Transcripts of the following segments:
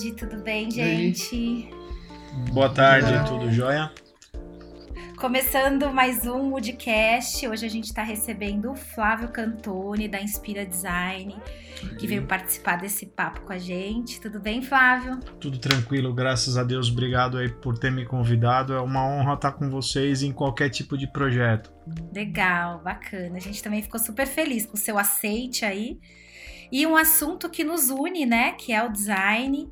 Tarde, tudo bem, gente? Boa tarde, tudo jóia? Começando mais um Woodcast, hoje a gente está recebendo o Flávio Cantoni, da Inspira Design, que veio participar desse papo com a gente. Tudo bem, Flávio? Tudo tranquilo, graças a Deus. Obrigado aí por ter me convidado. É uma honra estar com vocês em qualquer tipo de projeto. Legal, bacana. A gente também ficou super feliz com o seu aceite aí. E um assunto que nos une, né? Que é o design.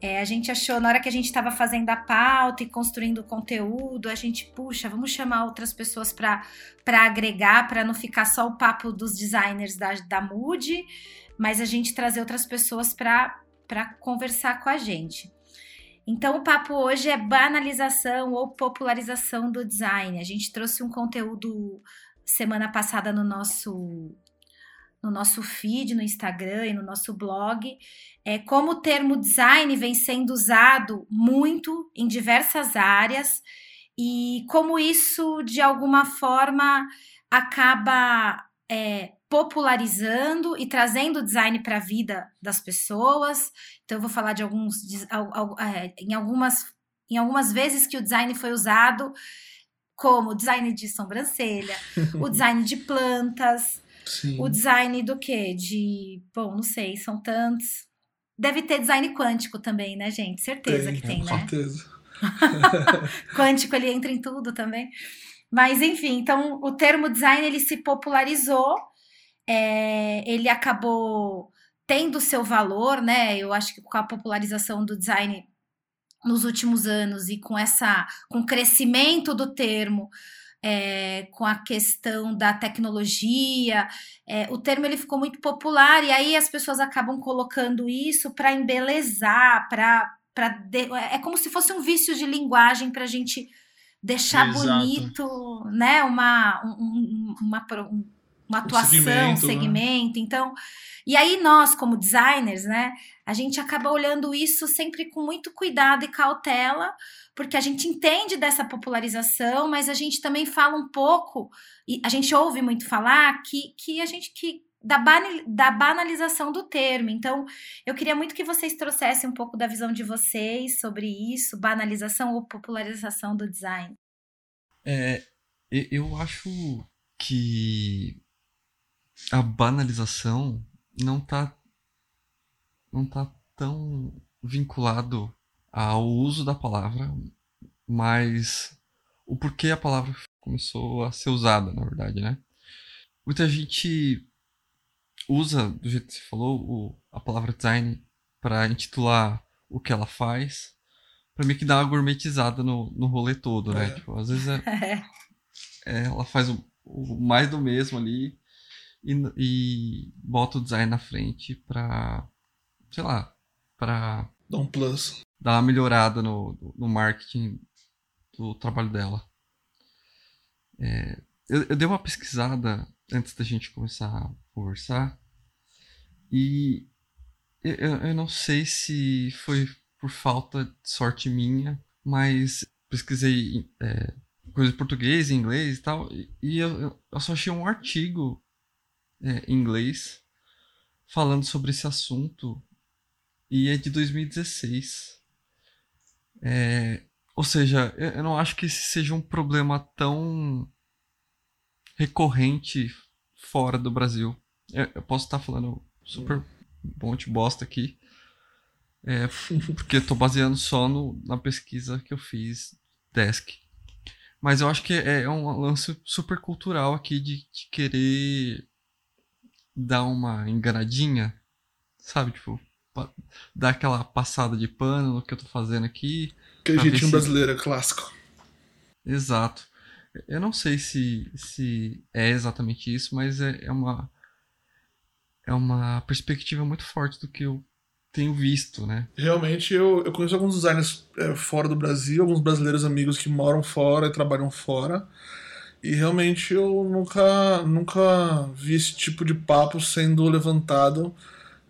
É, a gente achou, na hora que a gente estava fazendo a pauta e construindo o conteúdo, a gente, puxa, vamos chamar outras pessoas para agregar, para não ficar só o papo dos designers da, da Mood, mas a gente trazer outras pessoas para conversar com a gente. Então, o papo hoje é banalização ou popularização do design. A gente trouxe um conteúdo semana passada no nosso no nosso feed, no Instagram e no nosso blog, é, como o termo design vem sendo usado muito em diversas áreas e como isso, de alguma forma, acaba é, popularizando e trazendo design para a vida das pessoas. Então, eu vou falar de alguns, é, em algumas, em algumas vezes que o design foi usado como design de sobrancelha, o design de plantas, Sim. O design do quê? De, bom, não sei, são tantos. Deve ter design quântico também, né, gente? Certeza tem, que tem, com né? Certeza. quântico ele entra em tudo também. Mas enfim, então o termo design ele se popularizou, é, ele acabou tendo seu valor, né? Eu acho que com a popularização do design nos últimos anos e com essa com o crescimento do termo, é, com a questão da tecnologia, é, o termo ele ficou muito popular e aí as pessoas acabam colocando isso para embelezar, para é como se fosse um vício de linguagem para a gente deixar Exato. bonito, né? Uma, um, uma, uma atuação, segmento, segmento. Né? Então, e aí nós, como designers, né, a gente acaba olhando isso sempre com muito cuidado e cautela, porque a gente entende dessa popularização, mas a gente também fala um pouco, e a gente ouve muito falar que, que a gente que da, da banalização do termo. Então, eu queria muito que vocês trouxessem um pouco da visão de vocês sobre isso, banalização ou popularização do design. É, eu acho que a banalização não tá não tá tão vinculado ao uso da palavra, mas o porquê a palavra começou a ser usada, na verdade, né? Muita gente usa, do jeito que você falou, o, a palavra design para intitular o que ela faz, para mim que dá uma gourmetizada no, no rolê todo, né? É. Tipo, às vezes é, é, ela faz o, o, mais do mesmo ali e, e bota o design na frente para sei lá, para dar um plus, dar uma melhorada no, no marketing do trabalho dela. É, eu, eu dei uma pesquisada antes da gente começar a conversar e eu, eu não sei se foi por falta de sorte minha, mas pesquisei é, coisa em português, em inglês e tal, e eu, eu só achei um artigo é, em inglês falando sobre esse assunto e é de 2016. É, ou seja, eu não acho que esse seja um problema tão recorrente fora do Brasil. Eu, eu posso estar falando super bom de bosta aqui, é, porque tô baseando só no, na pesquisa que eu fiz desk. Mas eu acho que é, é um lance super cultural aqui de, de querer dar uma enganadinha, sabe? Tipo, dar aquela passada de pano no que eu tô fazendo aqui. Aquele jeitinho se... brasileiro, é clássico. Exato. Eu não sei se, se é exatamente isso, mas é, é uma é uma perspectiva muito forte do que eu tenho visto, né? Realmente, eu, eu conheço alguns designers é, fora do Brasil, alguns brasileiros amigos que moram fora e trabalham fora. E realmente eu nunca, nunca vi esse tipo de papo sendo levantado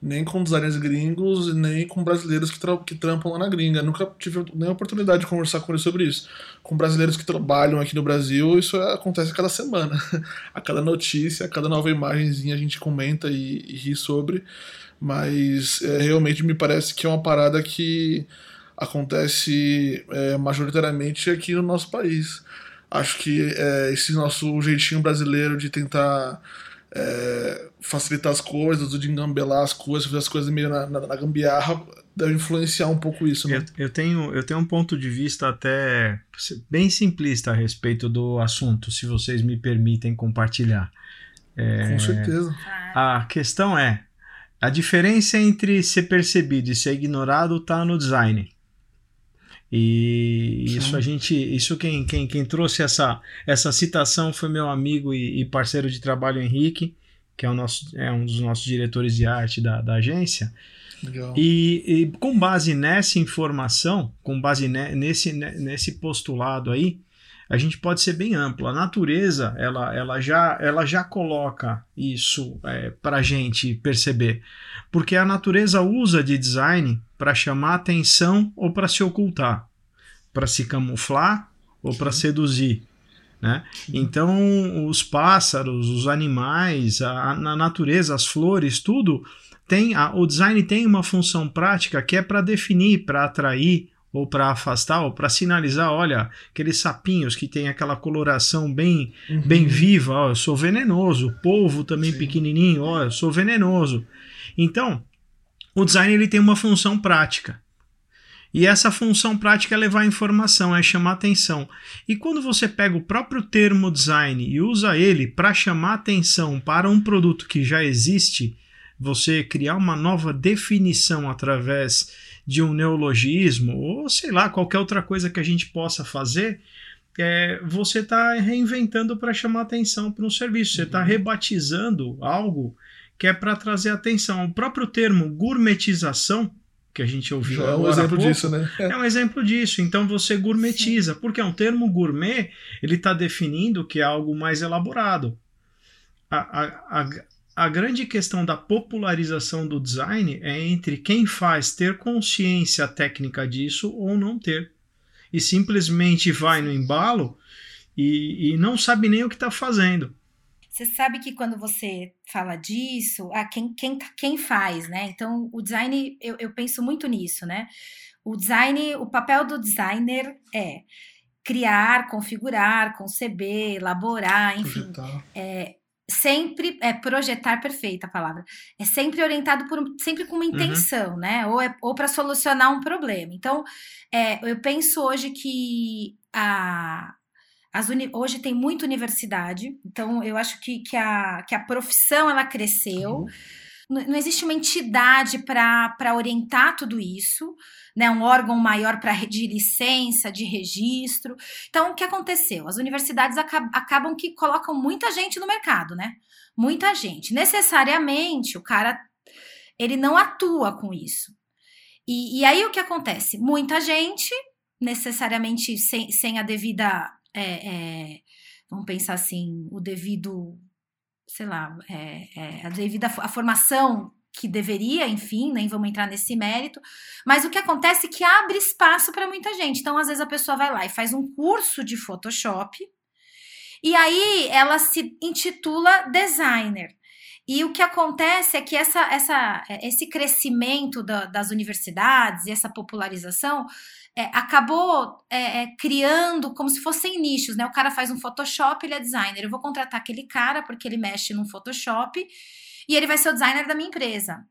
nem com designers gringos, nem com brasileiros que, que trampam lá na gringa. Nunca tive nem oportunidade de conversar com eles sobre isso. Com brasileiros que trabalham aqui no Brasil, isso acontece a cada semana. a cada notícia, a cada nova imagenzinha a gente comenta e, e ri sobre. Mas é, realmente me parece que é uma parada que acontece é, majoritariamente aqui no nosso país. Acho que é, esse nosso jeitinho brasileiro de tentar é, facilitar as coisas, de engambelar as coisas, fazer as coisas meio na, na, na gambiarra, deve influenciar um pouco isso, né? Eu, eu, tenho, eu tenho um ponto de vista até bem simplista a respeito do assunto, se vocês me permitem compartilhar. É, Com certeza. A questão é, a diferença entre ser percebido e ser ignorado está no design. E Sim. isso a gente, isso quem, quem, quem trouxe essa, essa citação foi meu amigo e, e, parceiro de trabalho Henrique, que é, o nosso, é um dos nossos diretores de arte da, da agência. Legal. E, e com base nessa informação, com base ne, nesse, nesse postulado aí, a gente pode ser bem amplo. A natureza, ela, ela, já, ela já coloca isso é, para a gente perceber. Porque a natureza usa de design para chamar atenção ou para se ocultar, para se camuflar ou para seduzir. Né? Então, os pássaros, os animais, a, a natureza, as flores, tudo tem a, o design tem uma função prática que é para definir, para atrair ou para afastar ou para sinalizar, olha, aqueles sapinhos que tem aquela coloração bem uhum. bem viva, ó, eu sou venenoso, o polvo também Sim. pequenininho, ó, eu sou venenoso. Então, o design ele tem uma função prática. E essa função prática é levar informação, é chamar atenção. E quando você pega o próprio termo design e usa ele para chamar atenção para um produto que já existe, você criar uma nova definição através de um neologismo, ou sei lá, qualquer outra coisa que a gente possa fazer, é, você está reinventando para chamar atenção para um serviço, você está uhum. rebatizando algo que é para trazer atenção. O próprio termo gourmetização, que a gente ouviu Já é um exemplo pouco, disso, né? É um exemplo disso. Então você gourmetiza, Sim. porque é um termo gourmet, ele está definindo que é algo mais elaborado. A, a, a, a grande questão da popularização do design é entre quem faz ter consciência técnica disso ou não ter. E simplesmente vai no embalo e, e não sabe nem o que está fazendo. Você sabe que quando você fala disso, ah, quem, quem, quem faz, né? Então, o design, eu, eu penso muito nisso, né? O design, o papel do designer é criar, configurar, conceber, elaborar, enfim. É, sempre é projetar perfeita a palavra é sempre orientado por sempre com uma uhum. intenção uhum. né ou é, ou para solucionar um problema então é, eu penso hoje que a uni, hoje tem muita universidade, então eu acho que, que, a, que a profissão ela cresceu. Uhum. Não, não existe uma entidade para orientar tudo isso, né? um órgão maior para de licença, de registro. Então, o que aconteceu? As universidades acab, acabam que colocam muita gente no mercado, né? Muita gente. Necessariamente, o cara ele não atua com isso. E, e aí o que acontece? Muita gente, necessariamente sem, sem a devida é, é, vamos pensar assim, o devido, sei lá, é, é, a devida a formação que deveria, enfim, nem vamos entrar nesse mérito, mas o que acontece é que abre espaço para muita gente. Então, às vezes, a pessoa vai lá e faz um curso de Photoshop, e aí ela se intitula designer. E o que acontece é que essa, essa, esse crescimento da, das universidades e essa popularização é, acabou é, é, criando como se fossem nichos, né? O cara faz um Photoshop, ele é designer. Eu vou contratar aquele cara porque ele mexe no Photoshop e ele vai ser o designer da minha empresa.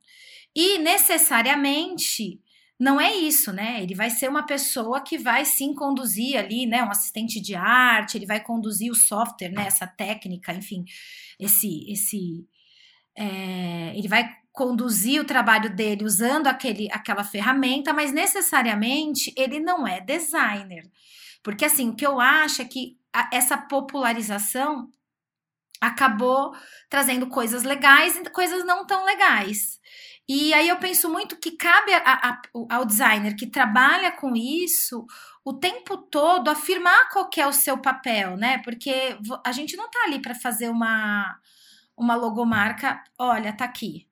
E necessariamente não é isso, né? Ele vai ser uma pessoa que vai sim conduzir ali, né? Um assistente de arte, ele vai conduzir o software, né? Essa técnica, enfim, esse, esse, é, ele vai conduzir o trabalho dele usando aquele, aquela ferramenta, mas necessariamente ele não é designer. Porque assim, o que eu acho é que a, essa popularização acabou trazendo coisas legais e coisas não tão legais. E aí eu penso muito que cabe a, a, ao designer que trabalha com isso o tempo todo afirmar qual é o seu papel, né? Porque a gente não tá ali para fazer uma uma logomarca, olha, tá aqui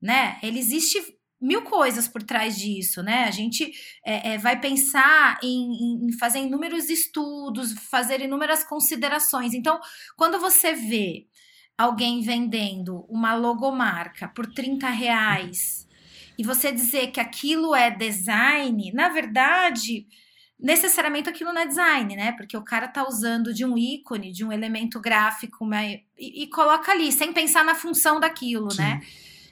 né? Ele existe mil coisas por trás disso, né? A gente é, é, vai pensar em, em, fazer inúmeros estudos, fazer inúmeras considerações. Então, quando você vê alguém vendendo uma logomarca por 30 reais e você dizer que aquilo é design, na verdade, necessariamente aquilo não é design, né? Porque o cara tá usando de um ícone, de um elemento gráfico e, e coloca ali, sem pensar na função daquilo, Sim. né?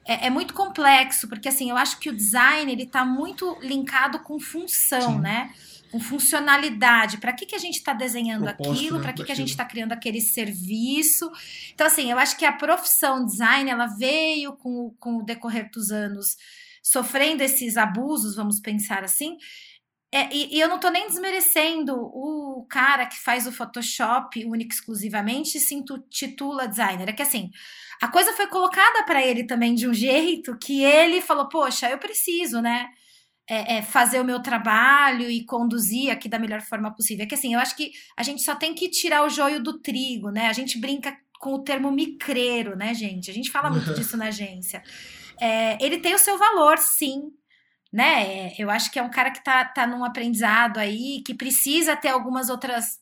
É, é, muito complexo, porque assim, eu acho que o design ele está muito linkado com função, Sim. né? Com funcionalidade. Para que, que a gente está desenhando Proposta, aquilo? Né? Para que, que a gente está criando aquele serviço? Então, assim, eu acho que a profissão design ela veio com, com o decorrer dos anos sofrendo esses abusos, vamos pensar assim. É, e, e, eu não estou nem desmerecendo o cara que faz o Photoshop único exclusivamente e se intitula designer. É que assim, a coisa foi colocada para ele também de um jeito que ele falou: Poxa, eu preciso, né? É, é, fazer o meu trabalho e conduzir aqui da melhor forma possível. É que assim, eu acho que a gente só tem que tirar o joio do trigo, né? A gente brinca com o termo micreiro, né, gente? A gente fala muito disso na agência. É, ele tem o seu valor, sim, né? É, eu acho que é um cara que tá, tá num aprendizado aí, que precisa ter algumas outras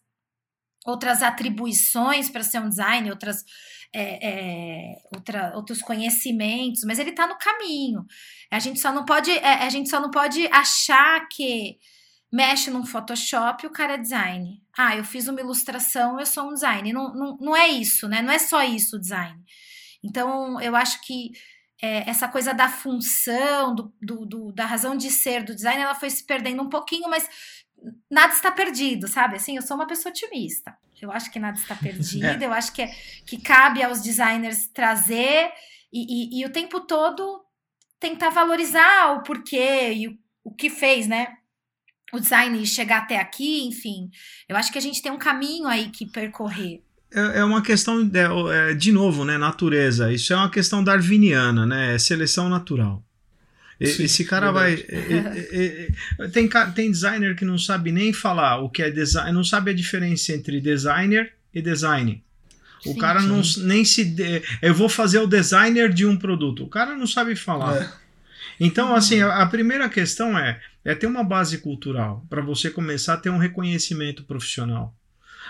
outras atribuições para ser um designer, outras é, é, outra, outros conhecimentos, mas ele está no caminho. A gente só não pode, é, a gente só não pode achar que mexe num Photoshop o cara é design. Ah, eu fiz uma ilustração, eu sou um design. Não, não, não é isso, né? Não é só isso o design. Então, eu acho que é, essa coisa da função, do, do, do, da razão de ser do design, ela foi se perdendo um pouquinho, mas nada está perdido, sabe? Assim, eu sou uma pessoa otimista. Eu acho que nada está perdido, é. eu acho que, é, que cabe aos designers trazer e, e, e, o tempo todo tentar valorizar o porquê e o, o que fez, né? O design chegar até aqui, enfim. Eu acho que a gente tem um caminho aí que percorrer. É, é uma questão, de, é, de novo, né? Natureza. Isso é uma questão darwiniana, né? É seleção natural. Sim, Esse cara vai. tem, tem designer que não sabe nem falar o que é design, não sabe a diferença entre designer e design. O sim, cara não, nem se. Eu vou fazer o designer de um produto. O cara não sabe falar. É. Então, assim, a, a primeira questão é, é ter uma base cultural para você começar a ter um reconhecimento profissional.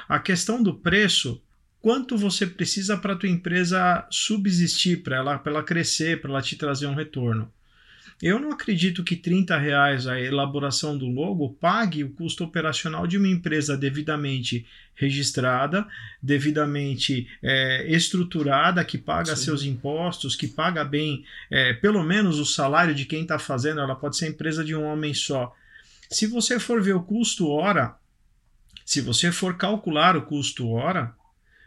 A questão do preço, quanto você precisa para a tua empresa subsistir, para ela, ela crescer, para ela te trazer um retorno. Eu não acredito que 30 reais a elaboração do logo pague o custo operacional de uma empresa devidamente registrada, devidamente é, estruturada, que paga Sim. seus impostos, que paga bem é, pelo menos o salário de quem está fazendo. Ela pode ser empresa de um homem só. Se você for ver o custo hora, se você for calcular o custo hora,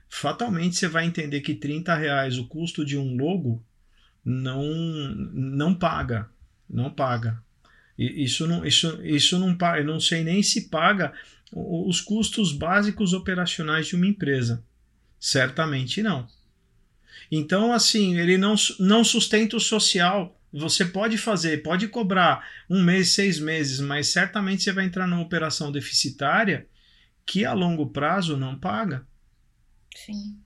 fatalmente você vai entender que 30 reais o custo de um logo não, não paga não paga. Isso não, isso, isso não paga, eu não sei nem se paga os custos básicos operacionais de uma empresa. Certamente não. Então, assim, ele não, não sustenta o social. Você pode fazer, pode cobrar um mês, seis meses, mas certamente você vai entrar numa operação deficitária que a longo prazo não paga. Sim.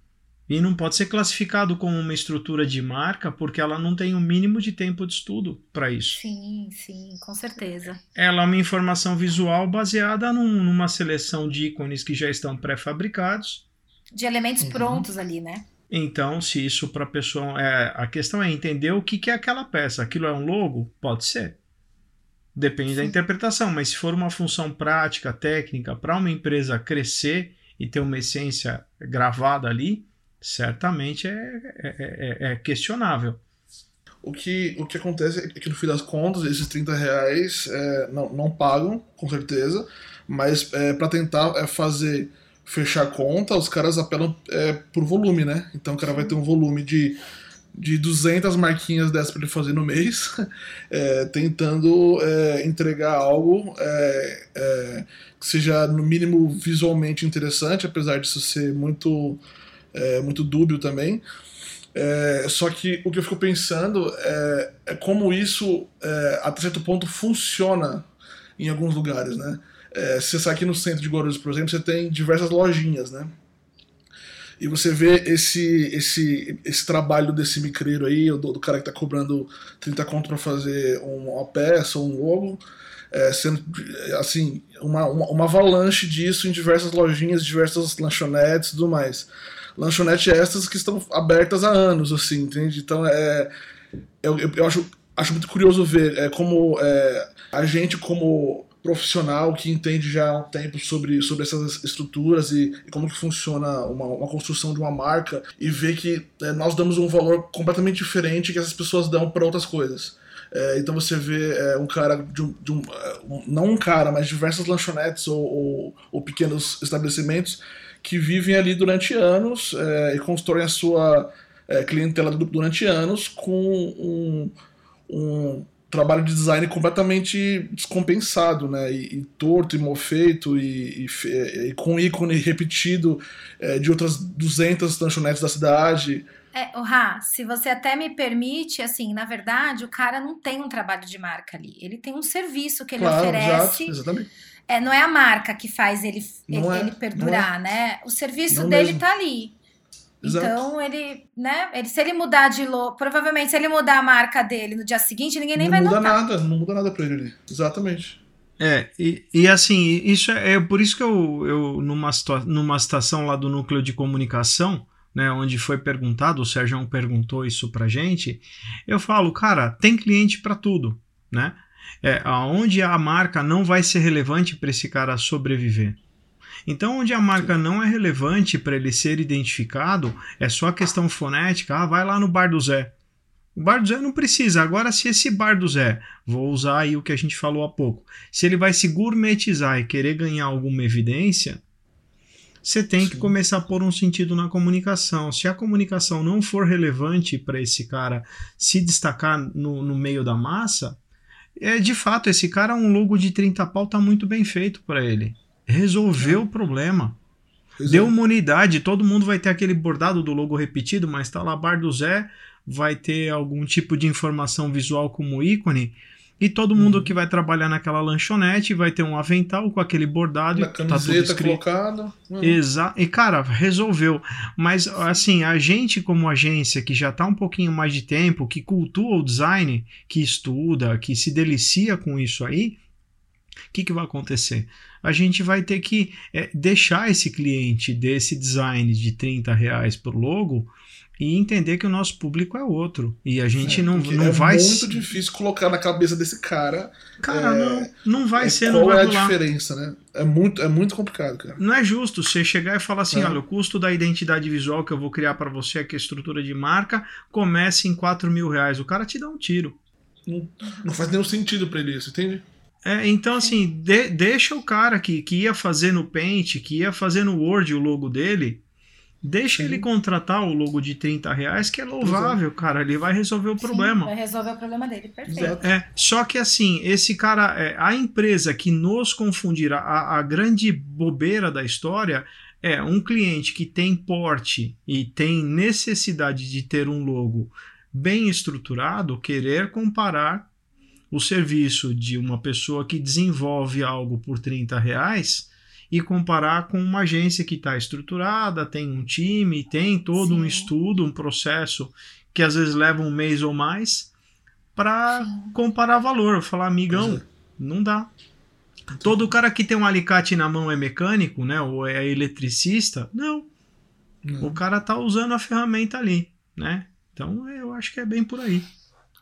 E não pode ser classificado como uma estrutura de marca porque ela não tem o um mínimo de tempo de estudo para isso. Sim, sim, com certeza. Ela é uma informação visual baseada num, numa seleção de ícones que já estão pré-fabricados. De elementos uhum. prontos ali, né? Então, se isso para a pessoa. É, a questão é entender o que, que é aquela peça. Aquilo é um logo? Pode ser. Depende sim. da interpretação, mas se for uma função prática, técnica, para uma empresa crescer e ter uma essência gravada ali, certamente é, é, é, é, questionável. O que, o que acontece é que no fim das contas, esses 30 reais é, não, não pagam, com certeza, mas é, para tentar é, fazer fechar a conta, os caras apelam é, por volume, né? Então o cara vai ter um volume de, de 200 marquinhas dessas para ele fazer no mês, é, tentando é, entregar algo é, é, que seja, no mínimo, visualmente interessante, apesar disso ser muito é, muito dúbio também. É, só que o que eu fico pensando é, é como isso, é, até certo ponto, funciona em alguns lugares, né? É, se você sai aqui no centro de Guarulhos, por exemplo, você tem diversas lojinhas, né? E você vê esse, esse, esse trabalho desse micreiro aí, do, do cara que tá cobrando 30 conto para fazer uma peça ou um logo, é, sendo assim, uma, uma, uma, avalanche disso em diversas lojinhas, diversas lanchonetes e tudo mais. Lanchonetes estas que estão abertas há anos, assim, entende? Então é. Eu, eu, eu acho, acho muito curioso ver é, como é, a gente, como profissional que entende já há um tempo sobre, sobre essas estruturas e, e como que funciona uma, uma, construção de uma marca e ver que é, nós damos um valor completamente diferente que essas pessoas dão para outras coisas. É, então você vê é, um cara de um, de um, é, não um cara, mas diversas lanchonetes ou, ou, ou pequenos estabelecimentos que vivem ali durante anos é, e constroem a sua é, clientela durante anos com um, um trabalho de design completamente descompensado, né? E, e torto, e mal feito, e, e, e, com ícone repetido é, de outras 200 lanchonetes da cidade. É, o Rá, se você até me permite, assim, na verdade, o cara não tem um trabalho de marca ali. Ele tem um serviço que ele claro, oferece. Exato, exatamente. É, não é a marca que faz ele, ele, é, ele, perdurar, é. né? O serviço não dele mesmo. tá ali. Exato. Então ele, né? Ele, se ele mudar de logo, provavelmente se ele mudar a marca dele no dia seguinte, ninguém nem não vai notar. Não muda nada, não muda nada para ele ali. Exatamente. É, e, e assim, isso é, é, por isso que eu, eu numa, numa estação lá do núcleo de comunicação, né, onde foi perguntado, o Sérgio perguntou isso pra gente, eu falo, cara, tem cliente para tudo, né? É, aonde a marca não vai ser relevante para esse cara sobreviver. Então, onde a marca não é relevante para ele ser identificado, é só questão fonética. Ah, vai lá no bar do Zé. O bar do Zé não precisa. Agora, se esse bar do Zé, vou usar aí o que a gente falou há pouco, se ele vai se gourmetizar e querer ganhar alguma evidência, você tem que começar a pôr um sentido na comunicação. Se a comunicação não for relevante para esse cara se destacar no, no meio da massa, é de fato, esse cara, um logo de 30 pau tá muito bem feito para ele resolveu é. o problema. Pois Deu é. uma unidade, todo mundo vai ter aquele bordado do logo repetido, mas tá lá Bar do Zé, vai ter algum tipo de informação visual como ícone. E todo mundo uhum. que vai trabalhar naquela lanchonete vai ter um avental com aquele bordado Na e tá tudo escrito. colocado. Uhum. Exato. E cara, resolveu. Mas assim, a gente como agência que já tá um pouquinho mais de tempo, que cultua o design, que estuda, que se delicia com isso aí, o que, que vai acontecer? a gente vai ter que é, deixar esse cliente desse design de 30 reais por logo e entender que o nosso público é outro. E a gente é, não, não é vai. É muito difícil colocar na cabeça desse cara. Cara, é, não, não vai é, ser, qual não vai é a diferença, né? É muito, é muito complicado, cara. Não é justo você chegar e falar assim: é. olha, o custo da identidade visual que eu vou criar para você aqui, a estrutura de marca, começa em 4 mil reais. O cara te dá um tiro. Não, não faz nenhum sentido para ele isso, entende? É, então, assim, de, deixa o cara que, que ia fazer no Paint, que ia fazer no Word o logo dele, deixa Sim. ele contratar o logo de 30 reais, que é louvável, cara. Ele vai resolver o problema. Sim, vai resolver o problema dele, perfeito. É, só que, assim, esse cara, é, a empresa que nos confundirá, a, a grande bobeira da história é um cliente que tem porte e tem necessidade de ter um logo bem estruturado, querer comparar o serviço de uma pessoa que desenvolve algo por 30 reais e comparar com uma agência que está estruturada, tem um time, tem todo Sim. um estudo, um processo que às vezes leva um mês ou mais para comparar valor. Falar, amigão, é. não dá. Todo cara que tem um alicate na mão é mecânico, né? Ou é eletricista? Não. não. O cara tá usando a ferramenta ali, né? Então eu acho que é bem por aí.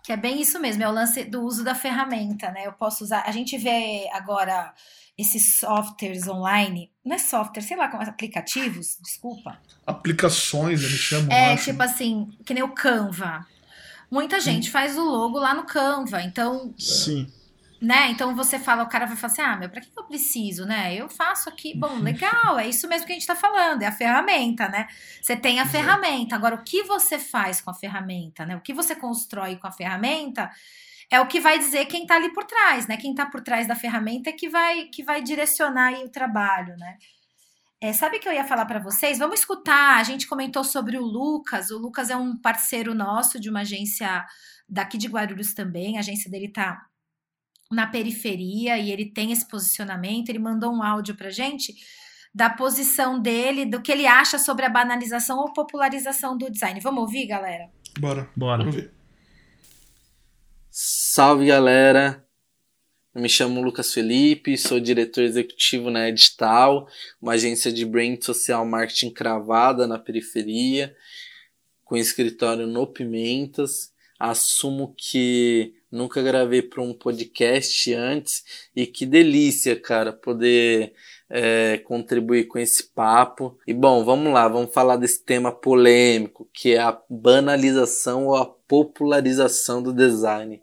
Que é bem isso mesmo, é o lance do uso da ferramenta, né? Eu posso usar. A gente vê agora esses softwares online, não é software, sei lá, como aplicativos, desculpa. Aplicações, eles chamam. É, acho. tipo assim, que nem o Canva. Muita gente hum. faz o logo lá no Canva, então. Sim né? Então você fala, o cara vai falar assim: ah, meu, pra que eu preciso, né? Eu faço aqui. Bom, legal, é isso mesmo que a gente tá falando, é a ferramenta, né? Você tem a ferramenta. Agora, o que você faz com a ferramenta, né? O que você constrói com a ferramenta é o que vai dizer quem tá ali por trás, né? Quem tá por trás da ferramenta é que vai, que vai direcionar o trabalho, né? É, sabe o que eu ia falar para vocês? Vamos escutar. A gente comentou sobre o Lucas. O Lucas é um parceiro nosso de uma agência daqui de Guarulhos também. A agência dele tá na periferia e ele tem esse posicionamento. Ele mandou um áudio pra gente da posição dele, do que ele acha sobre a banalização ou popularização do design. Vamos ouvir, galera? Bora. Bora. Vamos ver. Salve, galera. Eu me chamo Lucas Felipe, sou diretor executivo na Edital, uma agência de brand social marketing cravada na periferia, com escritório no Pimentas. Assumo que nunca gravei para um podcast antes e que delícia, cara, poder é, contribuir com esse papo. E bom, vamos lá, vamos falar desse tema polêmico, que é a banalização ou a popularização do design.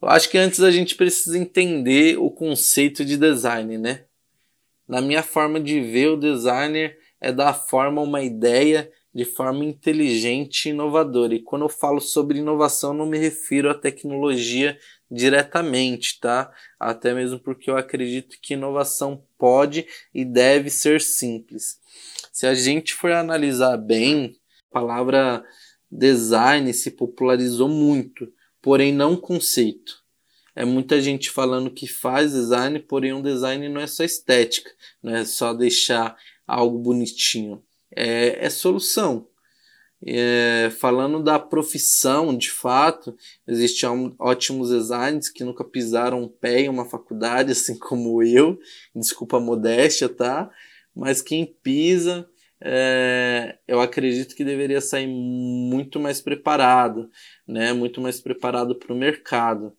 Eu acho que antes a gente precisa entender o conceito de design, né? Na minha forma de ver, o designer é dar forma a uma ideia de forma inteligente e inovadora. E quando eu falo sobre inovação, não me refiro à tecnologia diretamente, tá? Até mesmo porque eu acredito que inovação pode e deve ser simples. Se a gente for analisar bem, a palavra design se popularizou muito, porém não conceito. É muita gente falando que faz design, porém um design não é só estética, não é só deixar algo bonitinho é, é solução. É, falando da profissão, de fato, existem ótimos designers que nunca pisaram um pé em uma faculdade, assim como eu, desculpa a modéstia, tá? Mas quem pisa, é, eu acredito que deveria sair muito mais preparado, né? Muito mais preparado para o mercado.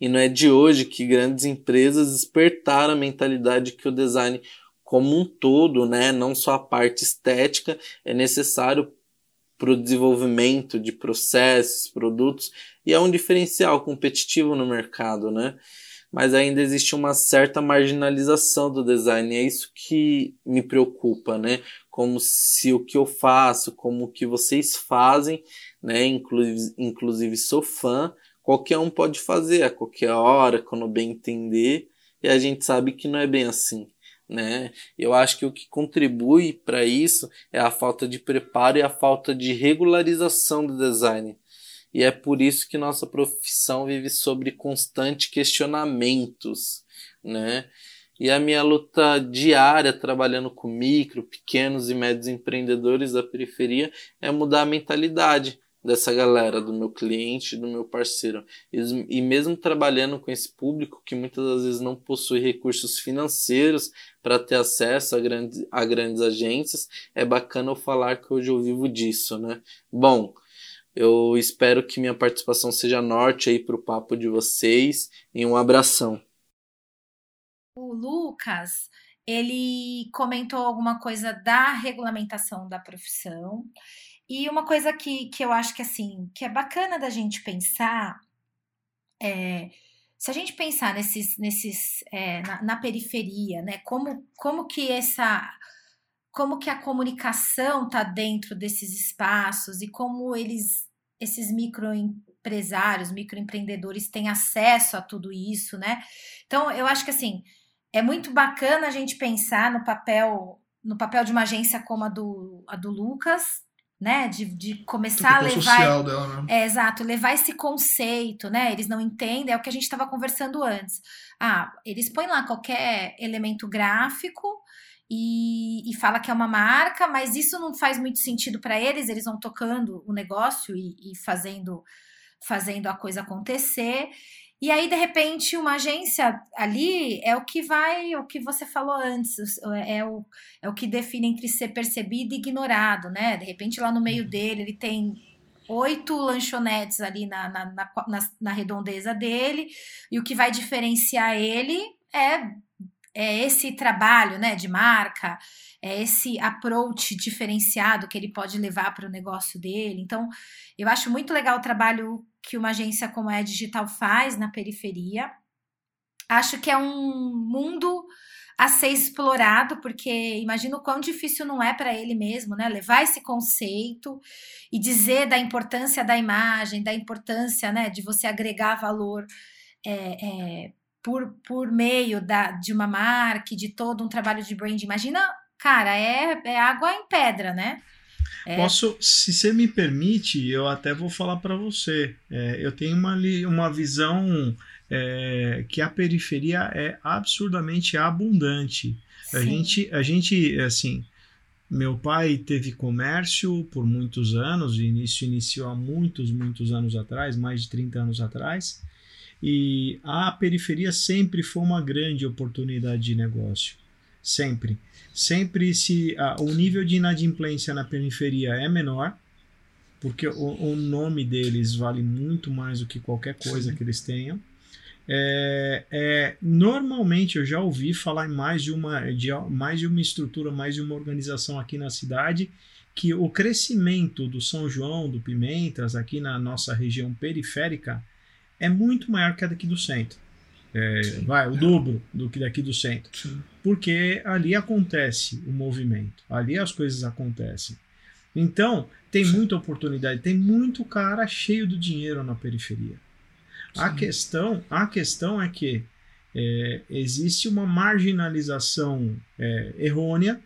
E não é de hoje que grandes empresas despertaram a mentalidade que o design como um todo, né, não só a parte estética, é necessário para o desenvolvimento de processos, produtos, e é um diferencial competitivo no mercado, né? Mas ainda existe uma certa marginalização do design, e é isso que me preocupa, né? Como se o que eu faço, como o que vocês fazem, né? Inclusive, inclusive sou fã, qualquer um pode fazer a qualquer hora, quando bem entender, e a gente sabe que não é bem assim né? Eu acho que o que contribui para isso é a falta de preparo e a falta de regularização do design. E é por isso que nossa profissão vive sobre constante questionamentos, né? E a minha luta diária trabalhando com micro, pequenos e médios empreendedores da periferia é mudar a mentalidade dessa galera, do meu cliente, do meu parceiro. E, mesmo trabalhando com esse público que muitas das vezes não possui recursos financeiros para ter acesso a grandes, a grandes agências, é bacana eu falar que hoje eu vivo disso, né? Bom, eu espero que minha participação seja norte aí para o papo de vocês e um abração. O Lucas, ele comentou alguma coisa da regulamentação da profissão e uma coisa que, que eu acho que assim, que é bacana da gente pensar é, se a gente pensar nesses, nesses é, na, na, periferia, né, como, como que essa como que a comunicação está dentro desses espaços e como eles esses microempresários, microempreendedores têm acesso a tudo isso, né? Então, eu acho que assim, é muito bacana a gente pensar no papel no papel de uma agência como a do, a do Lucas, né? De, de começar a levar. Dela, né? É, exato, levar esse conceito, né? Eles não entendem, é o que a gente estava conversando antes. Ah, eles põem lá qualquer elemento gráfico e, e fala que é uma marca, mas isso não faz muito sentido para eles, eles vão tocando o negócio e, e fazendo, fazendo a coisa acontecer. E aí, de repente, uma agência ali é o que vai, o que você falou antes, é o, é o que define entre ser percebido e ignorado, né? De repente, lá no meio uhum. dele, ele tem oito lanchonetes ali na, na, na, na, redondeza dele, e o que vai diferenciar ele é, é esse trabalho né, de marca, é esse approach diferenciado que ele pode levar para o negócio dele. Então, eu acho muito legal o trabalho que uma agência como a Digital faz na periferia. Acho que é um mundo a ser explorado, porque imagino quão difícil não é para ele mesmo, né? Levar esse conceito e dizer da importância da imagem, da importância, né, de você agregar valor é, é, por, por meio da, de uma marca, de todo um trabalho de brand. Imagina, cara, é, é água em pedra, né? É... Posso, se você me permite, eu até vou falar para você. É, eu tenho uma, uma visão é, que a periferia é absurdamente abundante. A gente, a gente, assim, meu pai teve comércio por muitos anos, o início iniciou há muitos, muitos anos atrás, mais de 30 anos atrás, e a periferia sempre foi uma grande oportunidade de negócio. Sempre. Sempre se a, o nível de inadimplência na periferia é menor, porque o, o nome deles vale muito mais do que qualquer coisa que eles tenham. É, é, normalmente eu já ouvi falar em mais de, uma, de mais de uma estrutura, mais de uma organização aqui na cidade, que o crescimento do São João, do Pimentas, aqui na nossa região periférica, é muito maior que a daqui do centro. É, vai, o dobro do que daqui do centro. Sim. Porque ali acontece o movimento, ali as coisas acontecem. Então, tem muita oportunidade, tem muito cara cheio do dinheiro na periferia. A questão, a questão é que é, existe uma marginalização é, errônea,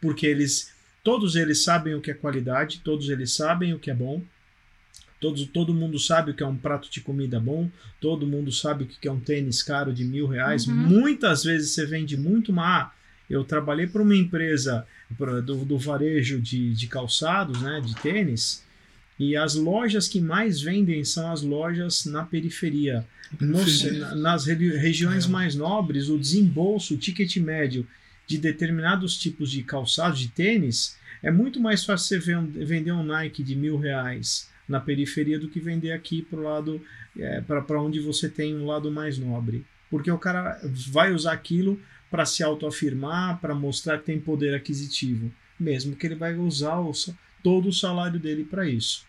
porque eles, todos eles sabem o que é qualidade, todos eles sabem o que é bom, todos, todo mundo sabe o que é um prato de comida bom, todo mundo sabe o que é um tênis caro de mil reais. Uhum. Muitas vezes você vende muito mais. Eu trabalhei para uma empresa do, do varejo de, de calçados, né, de tênis, e as lojas que mais vendem são as lojas na periferia. Nos, nas regiões é. mais nobres, o desembolso, o ticket médio de determinados tipos de calçados, de tênis, é muito mais fácil você vender um Nike de mil reais na periferia do que vender aqui para lado é, para onde você tem um lado mais nobre. Porque o cara vai usar aquilo para se autoafirmar, para mostrar que tem poder aquisitivo, mesmo que ele vai usar o, todo o salário dele para isso.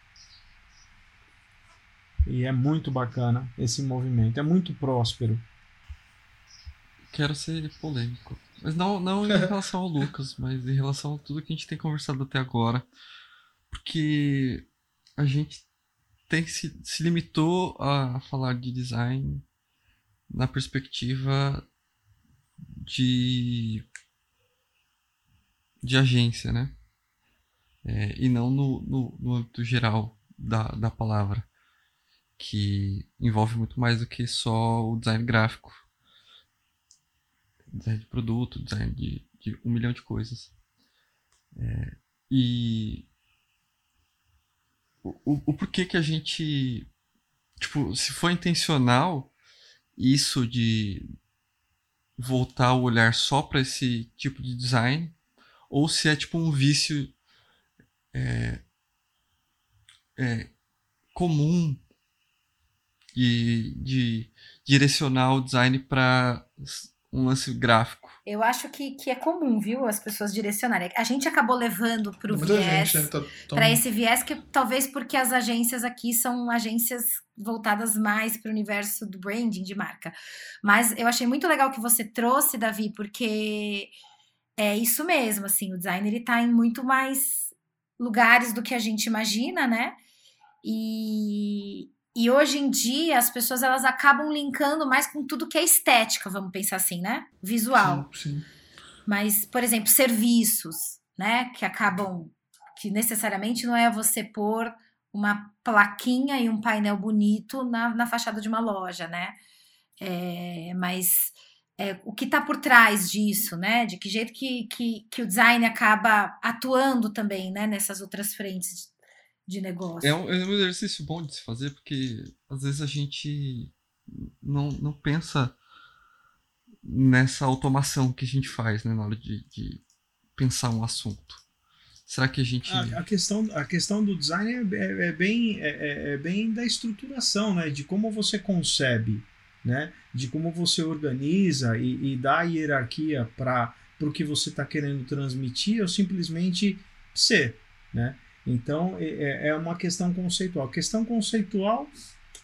E é muito bacana esse movimento, é muito próspero. Quero ser polêmico. Mas não, não em relação ao Lucas, mas em relação a tudo que a gente tem conversado até agora. Porque a gente tem se, se limitou a falar de design na perspectiva de de agência, né? É, e não no, no, no âmbito geral da, da palavra que envolve muito mais do que só o design gráfico. Design de produto, design de, de um milhão de coisas. É, e o, o, porquê que a gente. Tipo, se for intencional, isso de voltar o olhar só para esse tipo de design, ou se é tipo um vício é, é, comum de, de direcionar o design para um lance gráfico. Eu acho que, que é comum, viu, as pessoas direcionarem. A gente acabou levando para o viés, né, tá, para esse viés que talvez porque as agências aqui são agências voltadas mais para o universo do branding de marca. Mas eu achei muito legal que você trouxe, Davi, porque é isso mesmo, assim, o design ele tá em muito mais lugares do que a gente imagina, né? E, e hoje em dia as pessoas elas acabam linkando mais com tudo que é estética, vamos pensar assim, né? Visual. Sim, sim. Mas, por exemplo, serviços, né? Que acabam. Que necessariamente não é você pôr uma plaquinha e um painel bonito na, na fachada de uma loja, né? É, mas é, o que está por trás disso, né? De que jeito que, que, que o design acaba atuando também, né? Nessas outras frentes de negócio. É um, é um exercício bom de se fazer, porque às vezes a gente não, não pensa nessa automação que a gente faz né, na hora de, de pensar um assunto. Será que a gente. A, a questão, a questão do design é, é, é bem, é, é, é, bem da estruturação, né? De como você concebe, né? De como você organiza e, e dá hierarquia para o que você está querendo transmitir ou simplesmente ser, né? Então é, é, é uma questão conceitual. Questão conceitual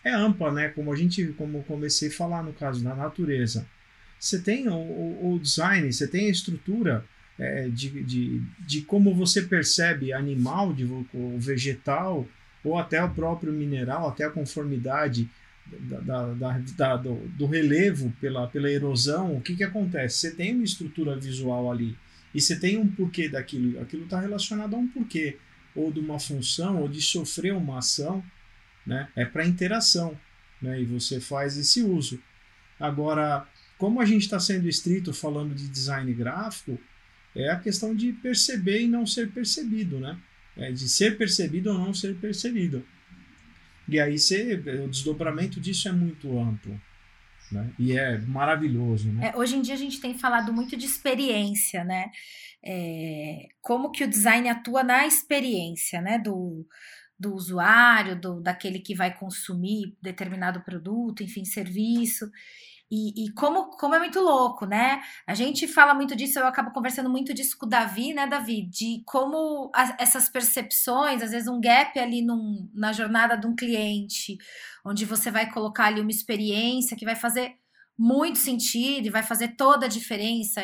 é ampla, né? Como a gente, como comecei a falar no caso da natureza. Você tem o, o design, você tem a estrutura é, de, de, de como você percebe animal, de, o vegetal, ou até o próprio mineral, até a conformidade da, da, da, da do, do, relevo pela, pela erosão. O que, que acontece? Você tem uma estrutura visual ali e você tem um porquê daquilo. Aquilo está relacionado a um porquê ou de uma função ou de sofrer uma ação, né? É para interação, né? E você faz esse uso. Agora, como a gente está sendo estrito falando de design gráfico, é a questão de perceber e não ser percebido, né? É de ser percebido ou não ser percebido. E aí você, o desdobramento disso é muito amplo. Né? E é maravilhoso. Né? É, hoje em dia a gente tem falado muito de experiência, né? É, como que o design atua na experiência, né? Do, do usuário, do, daquele que vai consumir determinado produto, enfim, serviço. E, e, como, como é muito louco, né? A gente fala muito disso, eu acabo conversando muito disso com o Davi, né, Davi? De como essas percepções, às vezes um gap ali num, na jornada de um cliente, onde você vai colocar ali uma experiência que vai fazer muito sentido e vai fazer toda a diferença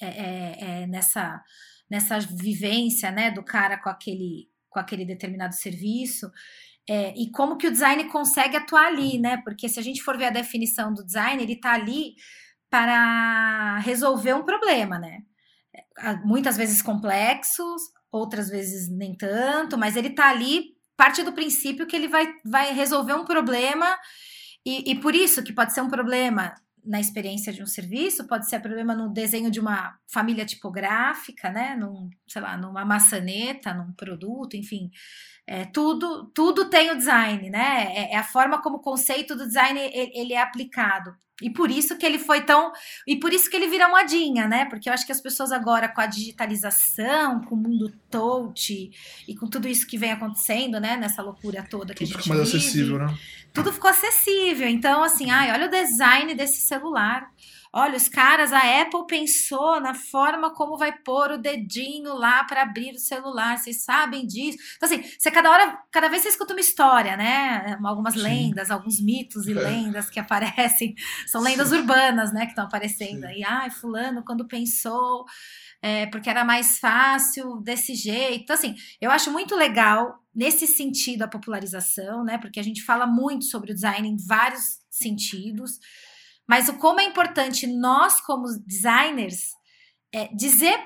é, é, é, nessa, nessa vivência, né, do cara com aquele, com aquele determinado serviço. É, e como que o design consegue atuar ali, né? Porque se a gente for ver a definição do design, ele está ali para resolver um problema, né? É, muitas vezes complexos, outras vezes nem tanto, mas ele está ali, parte do princípio que ele vai, vai resolver um problema, e, e por isso que pode ser um problema na experiência de um serviço, pode ser problema no desenho de uma família tipográfica, né? Num, sei lá, numa maçaneta, num produto, enfim. É, tudo, tudo tem o design, né? É, é, a forma como o conceito do design ele, ele, é aplicado. E por isso que ele foi tão. E por isso que ele vira modinha, né? Porque eu acho que as pessoas agora, com a digitalização, com o mundo touch e com tudo isso que vem acontecendo, né? Nessa loucura toda que tudo a gente ficou mais vive, acessível, né? Tudo ficou acessível. Então, assim, ai, olha o design desse celular. Olha, os caras, a Apple pensou na forma como vai pôr o dedinho lá para abrir o celular. Vocês sabem disso? Então, assim, você cada hora, cada vez você escuta uma história, né? Algumas Sim. lendas, alguns mitos e é. lendas que aparecem. São lendas Sim. urbanas, né? Que estão aparecendo. Sim. E, ai, fulano, quando pensou. É, porque era mais fácil desse jeito. Então, assim, eu acho muito legal nesse sentido a popularização, né? Porque a gente fala muito sobre o design em vários sentidos. Mas o como é importante nós, como designers, é, dizer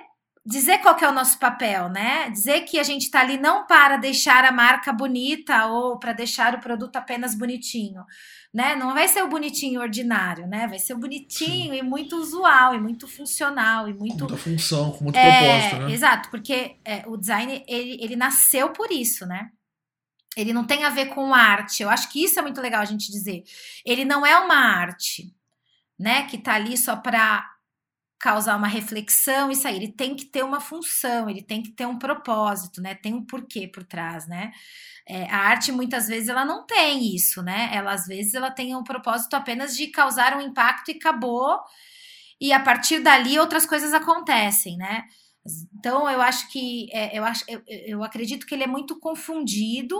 dizer qual é o nosso papel, né? Dizer que a gente está ali não para deixar a marca bonita ou para deixar o produto apenas bonitinho, né? Não vai ser o bonitinho ordinário, né? Vai ser o bonitinho Sim. e muito usual e muito funcional e muito com muita função, com muito é, propósito, né? Exato, porque é, o design ele, ele nasceu por isso, né? Ele não tem a ver com arte. Eu acho que isso é muito legal a gente dizer. Ele não é uma arte né, que está ali só para causar uma reflexão e sair. Ele tem que ter uma função, ele tem que ter um propósito, né? Tem um porquê por trás, né? É, a arte muitas vezes ela não tem isso, né? Ela às vezes ela tem um propósito apenas de causar um impacto e acabou. E a partir dali outras coisas acontecem, né? Então eu acho que é, eu acho eu, eu acredito que ele é muito confundido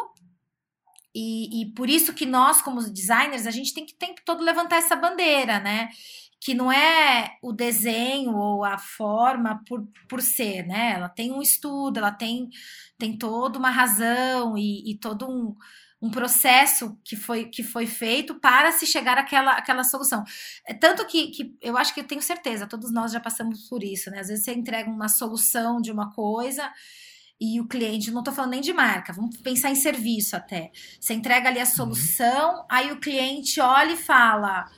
e, e por isso que nós, como designers, a gente tem que o tempo todo levantar essa bandeira, né? que não é o desenho ou a forma por, por ser, né? Ela tem um estudo, ela tem, tem toda uma razão e, e todo um, um processo que foi, que foi feito para se chegar àquela, àquela solução. É tanto que, que eu acho que eu tenho certeza, todos nós já passamos por isso, né? Às vezes você entrega uma solução de uma coisa e o cliente, não estou falando nem de marca, vamos pensar em serviço até. Você entrega ali a uhum. solução, aí o cliente olha e fala: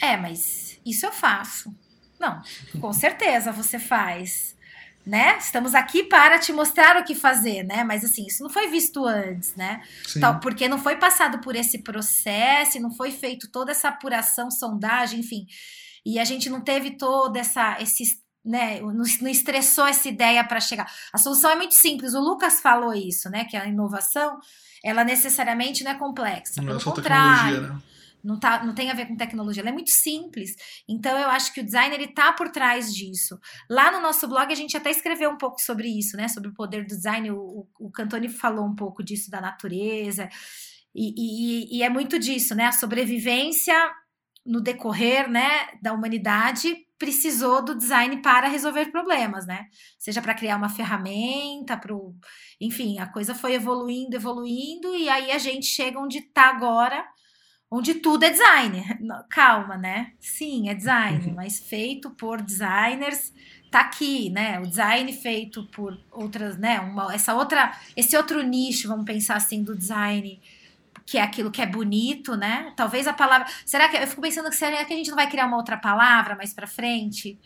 É, mas isso eu faço. Não, com certeza você faz. Né? Estamos aqui para te mostrar o que fazer, né? Mas assim, isso não foi visto antes, né? Então, porque não foi passado por esse processo, não foi feito toda essa apuração, sondagem, enfim. E a gente não teve todo essa, esse né, não, não estressou essa ideia para chegar. A solução é muito simples. O Lucas falou isso, né? Que a inovação, ela necessariamente não é complexa. Não é Pelo é contrário. Né? Não, tá, não tem a ver com tecnologia, ela é muito simples. Então, eu acho que o design ele tá por trás disso. Lá no nosso blog, a gente até escreveu um pouco sobre isso, né? Sobre o poder do design. O, o, o Cantoni falou um pouco disso da natureza. E, e, e é muito disso, né? A sobrevivência no decorrer né, da humanidade precisou do design para resolver problemas, né? Seja para criar uma ferramenta, para enfim, a coisa foi evoluindo, evoluindo, e aí a gente chega onde está agora, onde tudo é design. Calma, né? Sim, é design, mas feito por designers tá aqui, né? O design feito por outras, né? Uma, essa outra, esse outro nicho, vamos pensar assim, do design que é aquilo que é bonito, né? Talvez a palavra. Será que eu fico pensando que será que a gente não vai criar uma outra palavra mais para frente,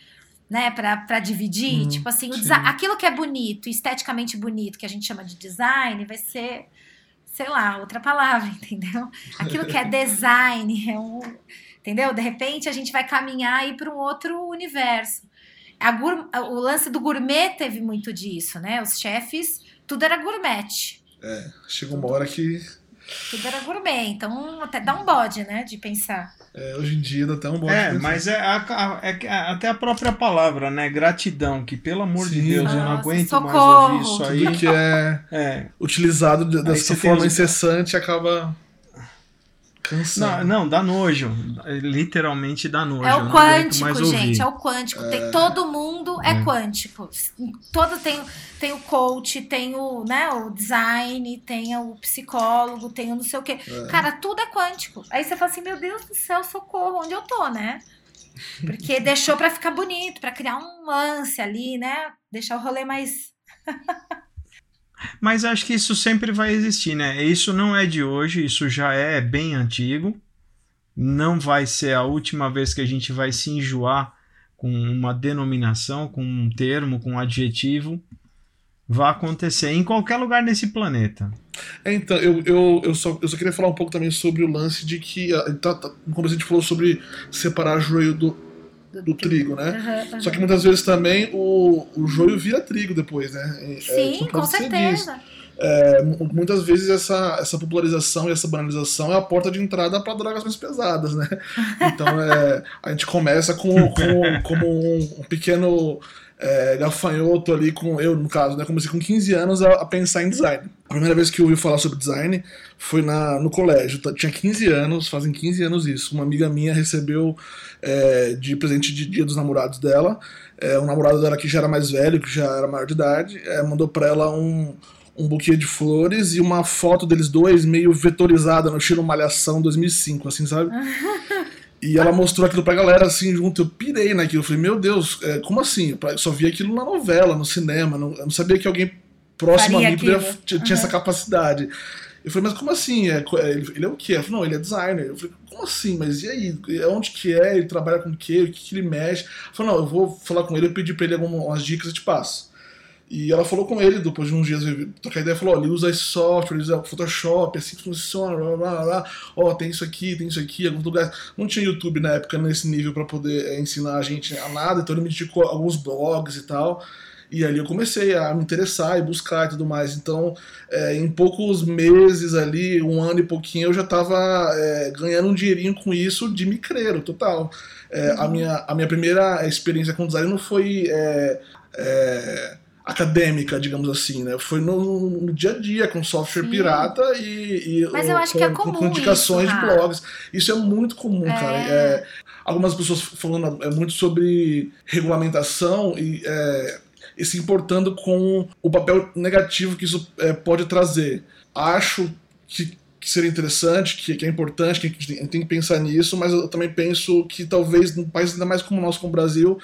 né? Para dividir, hum, tipo assim, aquilo que é bonito, esteticamente bonito, que a gente chama de design, vai ser, sei lá, outra palavra, entendeu? Aquilo que é design, é um, entendeu? De repente a gente vai caminhar aí para um outro universo. A, o lance do gourmet teve muito disso, né? Os chefes, tudo era gourmet. É, chega uma hora que tudo era gourmet, então até dá um bode, né, de pensar. É, hoje em dia dá até um bode. É, mas é, a, a, é, até a própria palavra, né? Gratidão, que pelo amor Sim. de Deus, Nossa, eu não aguento socorro. mais ouvir isso aí. Tudo que é, é. utilizado dessa forma incessante acaba. Não, não, dá nojo. Literalmente dá nojo. É o quântico, gente. É o quântico. É... Tem, todo mundo é, é, quântico. Todo tem, tem o coach, tem o, né, o design, tem o psicólogo, tem o não sei o quê. É. Cara, tudo é quântico. Aí você fala assim, meu Deus do céu, socorro, onde eu tô, né? Porque deixou para ficar bonito, para criar um lance ali, né? Deixar o rolê mais. Mas acho que isso sempre vai existir, né? Isso não é de hoje, isso já é bem antigo. Não vai ser a última vez que a gente vai se enjoar com uma denominação, com um termo, com um adjetivo. Vai acontecer em qualquer lugar nesse planeta. É, então, eu, eu, eu, só, eu só queria falar um pouco também sobre o lance de que. Tá, tá, como a gente falou sobre separar joio do, do, do trigo, né? Uhum, uhum. Só que muitas vezes também o, o joio vira trigo depois, né? É, Sim, é, com certeza. É, muitas vezes essa, essa popularização e essa banalização é a porta de entrada para drogas mais pesadas, né? Então é, a gente começa com, com como um, um pequeno é, gafanhoto ali com eu, no caso, né? Comecei com 15 anos a, a, pensar em design. A primeira vez que eu ouvi falar sobre design foi na, no colégio. Tinha 15 anos, fazem 15 anos isso. Uma amiga minha recebeu é, de presente de dia dos namorados dela. É, um namorado dela que já era mais velho, que já era maior de idade, é, mandou para ela um, um buquê de flores e uma foto deles dois meio vetorizada no estilo Malhação 2005, assim, sabe? E ela mostrou aquilo pra galera assim junto. Eu pirei naquilo. Eu falei, meu Deus, é, como assim? Eu só vi aquilo na novela, no cinema. Não, eu não sabia que alguém próximo Faria a mim podia, tinha uhum. essa capacidade. Eu falei, mas como assim? É, é ele é o quê? Eu falei, não, ele é designer. Eu falei, como assim? Mas e aí? Onde que é? Ele trabalha com o quê? O que, que ele mexe? Eu falei, não, eu vou falar com ele, eu pedi pra ele algumas dicas e te passo. E ela falou com ele, depois de uns dias, trocar ideia, falou, ó, ele usa esse software, ele usa Photoshop, assim que funciona, blá, blá, blá, blá. ó, tem isso aqui, tem isso aqui, alguns lugares. Não tinha YouTube na época nesse nível para poder é, ensinar a gente a nada, então ele me indicou alguns blogs e tal. E ali eu comecei a me interessar e buscar e tudo mais. Então, é, em poucos meses ali, um ano e pouquinho, eu já estava é, ganhando um dinheirinho com isso de micreiro, total. É, uhum. a, minha, a minha primeira experiência com design não foi é, é, acadêmica, digamos assim, né? Foi no, no, dia a dia, com software Sim. pirata e, e Mas eu acho com, que é comum com indicações isso, de blogs. Isso é muito comum, é. cara. É, algumas pessoas falando é, muito sobre regulamentação e, é, e se importando com o papel negativo que isso é, pode trazer. Acho que, que seria interessante, que, que, é importante, que a gente tem que pensar nisso, mas eu também penso que talvez num país ainda mais como o nosso, como o Brasil,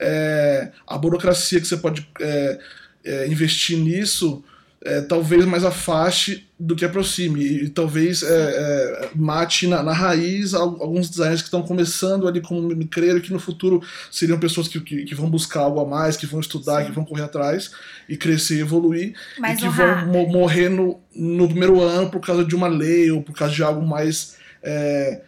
é, a burocracia que você pode é, é, investir nisso é, talvez mais afaste do que aproxime e, e talvez é, é, mate na, na, raiz alguns designers que estão começando ali como micreiro que no futuro seriam pessoas que, que, que, vão buscar algo a mais, que vão estudar, Sim. que vão correr atrás e crescer e evoluir Mas e que vão mo morrer no, no primeiro ano por causa de uma lei ou por causa de algo mais é,